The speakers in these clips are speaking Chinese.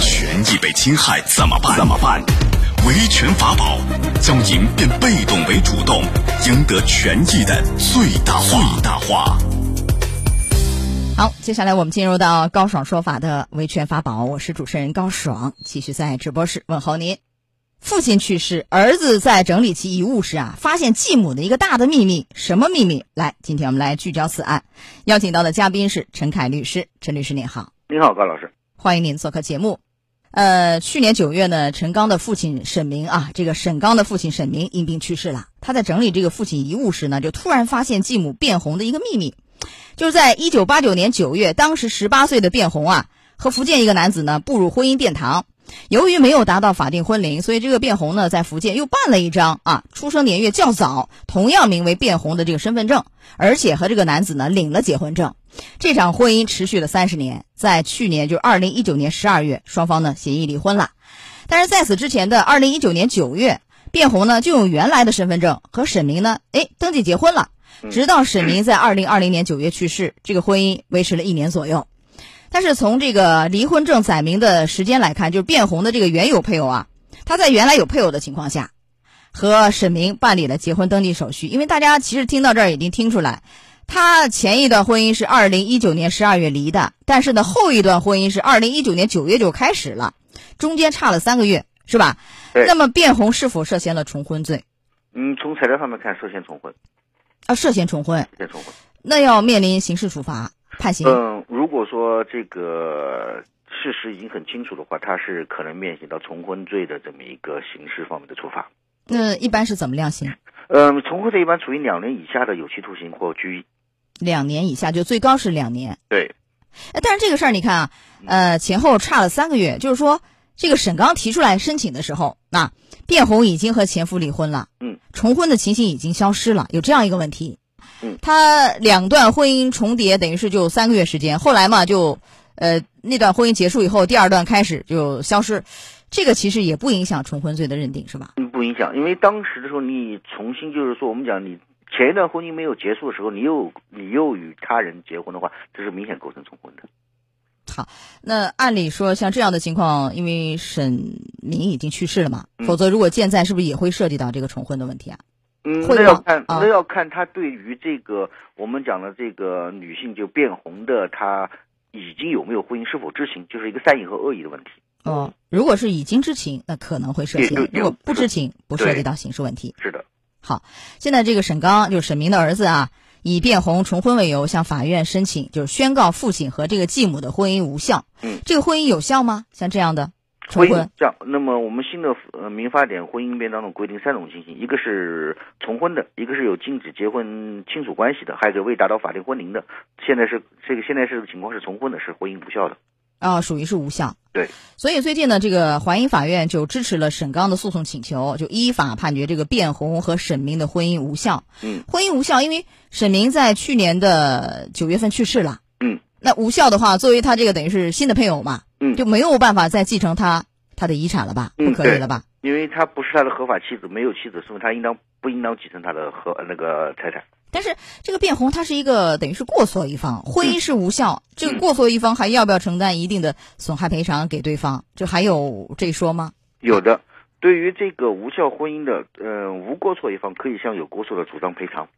权益被侵害怎么办？怎么办？维权法宝，将赢变被动为主动，赢得权益的最大化。最大化。好，接下来我们进入到高爽说法的维权法宝，我是主持人高爽，继续在直播室问候您。父亲去世，儿子在整理其遗物时啊，发现继母的一个大的秘密，什么秘密？来，今天我们来聚焦此案，邀请到的嘉宾是陈凯律师，陈律师您好。您好，高老师，欢迎您做客节目。呃，去年九月呢，陈刚的父亲沈明啊，这个沈刚的父亲沈明因病去世了。他在整理这个父亲遗物时呢，就突然发现继母卞红的一个秘密。就是在一九八九年九月，当时十八岁的卞红啊，和福建一个男子呢步入婚姻殿堂。由于没有达到法定婚龄，所以这个卞红呢在福建又办了一张啊出生年月较早、同样名为卞红的这个身份证，而且和这个男子呢领了结婚证。这场婚姻持续了三十年，在去年就二零一九年十二月，双方呢协议离婚了。但是在此之前的二零一九年九月，卞红呢就用原来的身份证和沈明呢哎登记结婚了。直到沈明在二零二零年九月去世，这个婚姻维持了一年左右。但是从这个离婚证载明的时间来看，就是卞红的这个原有配偶啊，他在原来有配偶的情况下，和沈明办理了结婚登记手续。因为大家其实听到这儿已经听出来，他前一段婚姻是二零一九年十二月离的，但是呢后一段婚姻是二零一九年九月就开始了，中间差了三个月，是吧？那么卞红是否涉嫌了重婚罪？嗯，从材料上面看，涉嫌重婚。啊，涉嫌重婚，涉嫌重婚，那要面临刑事处罚判刑。嗯，如果说这个事实已经很清楚的话，他是可能面临到重婚罪的这么一个刑事方面的处罚。那一般是怎么量刑？嗯，重婚罪一般处于两年以下的有期徒刑或拘役。两年以下就最高是两年。对。哎，但是这个事儿你看啊，呃，前后差了三个月，就是说这个沈刚提出来申请的时候，那。卞红已经和前夫离婚了，嗯，重婚的情形已经消失了，有这样一个问题，嗯，他两段婚姻重叠，等于是就三个月时间，后来嘛就，呃，那段婚姻结束以后，第二段开始就消失，这个其实也不影响重婚罪的认定，是吧？嗯，不影响，因为当时的时候你重新就是说，我们讲你前一段婚姻没有结束的时候，你又你又与他人结婚的话，这是明显构成重婚的。好，那按理说像这样的情况，因为沈明已经去世了嘛，否则如果健在，是不是也会涉及到这个重婚的问题啊？嗯，那要看，那要看他对于这个我们讲的这个女性就变红的，她已经有没有婚姻，是否知情，就是一个善意和恶意的问题。哦，如果是已经知情，那可能会涉嫌；如果不知情，不涉及到刑事问题。是的。好，现在这个沈刚就是沈明的儿子啊。以变红重婚为由，向法院申请，就是宣告父亲和这个继母的婚姻无效。嗯，这个婚姻有效吗？像这样的重婚，这样，那么我们新的呃民法典婚姻编当中规定三种情形：一个是重婚的，一个是有禁止结婚亲属关系的，还有一个未达到法定婚龄的。现在是这个现在是情况是重婚的，是婚姻无效的。啊，属于是无效。对，所以最近呢，这个淮阴法院就支持了沈刚的诉讼请求，就依法判决这个卞红和沈明的婚姻无效。嗯，婚姻无效，因为沈明在去年的九月份去世了。嗯，那无效的话，作为他这个等于是新的配偶嘛，嗯，就没有办法再继承他他的遗产了吧？不可以了吧？因为他不是他的合法妻子，没有妻子，所以他应当不应当继承他的合那个财产。但是这个变红他是一个等于是过错一方，婚姻是无效，这个过错一方还要不要承担一定的损害赔偿给对方？这还有这说吗？有的，对于这个无效婚姻的，呃，无过错一方可以向有过错的主张赔偿。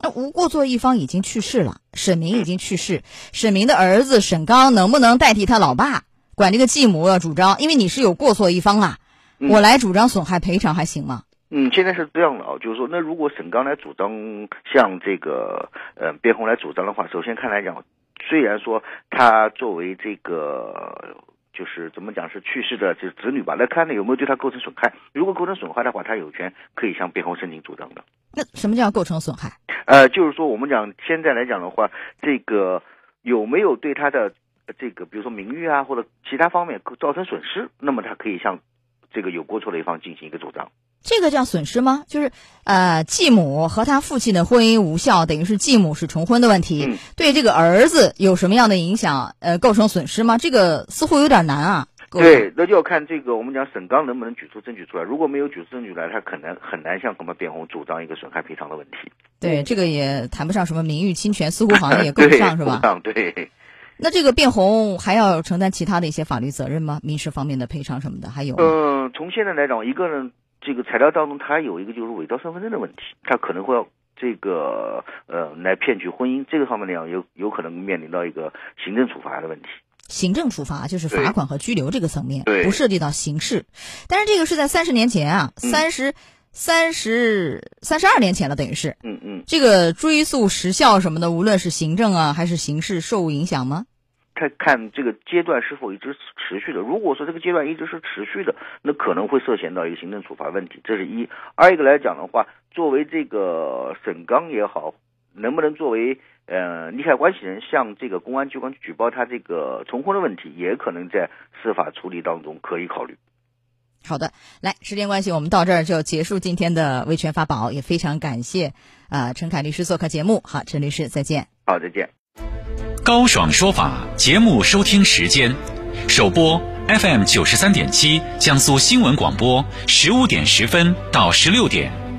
那无过错一方已经去世了，沈明已经去世，沈明的儿子沈刚能不能代替他老爸管这个继母要主张？因为你是有过错一方啊，我来主张损害赔偿还行吗？嗯，现在是这样的啊，就是说，那如果沈刚来主张向这个呃边红来主张的话，首先看来讲，虽然说他作为这个就是怎么讲是去世的这子女吧，那看呢有没有对他构成损害。如果构成损害的话，他有权可以向边红申请主张的。那什么叫构成损害？呃，就是说我们讲现在来讲的话，这个有没有对他的这个比如说名誉啊或者其他方面造成损失，那么他可以向这个有过错的一方进行一个主张。这个叫损失吗？就是，呃，继母和他父亲的婚姻无效，等于是继母是重婚的问题，对这个儿子有什么样的影响？呃，构成损失吗？这个似乎有点难啊。对，那就要看这个我们讲沈刚能不能举出证据出来。如果没有举出证据来，他可能很难向什么辩红主张一个损害赔偿的问题。对，这个也谈不上什么名誉侵权，似乎好像也够不上，是吧？对。那这个变红还要承担其他的一些法律责任吗？民事方面的赔偿什么的还有？嗯，从现在来讲，一个呢，这个材料当中它有一个就是伪造身份证的问题，它可能会要这个呃来骗取婚姻，这个方面来讲有有可能面临到一个行政处罚的问题。行政处罚就是罚款和拘留这个层面，对不涉及到刑事。但是这个是在三十年前啊，嗯三十三十三十二年前了，等于是嗯嗯，这个追诉时效什么的，无论是行政啊还是刑事，受影响吗？看看这个阶段是否一直持续的。如果说这个阶段一直是持续的，那可能会涉嫌到一个行政处罚问题，这是一。二一个来讲的话，作为这个沈刚也好，能不能作为呃利害关系人向这个公安机关举报他这个重婚的问题，也可能在司法处理当中可以考虑。好的，来，时间关系，我们到这儿就结束今天的维权法宝，也非常感谢啊、陈凯律师做客节目。好，陈律师再见。好，再见。高爽说法节目收听时间：首播 FM 九十三点七，江苏新闻广播十五点十分到十六点；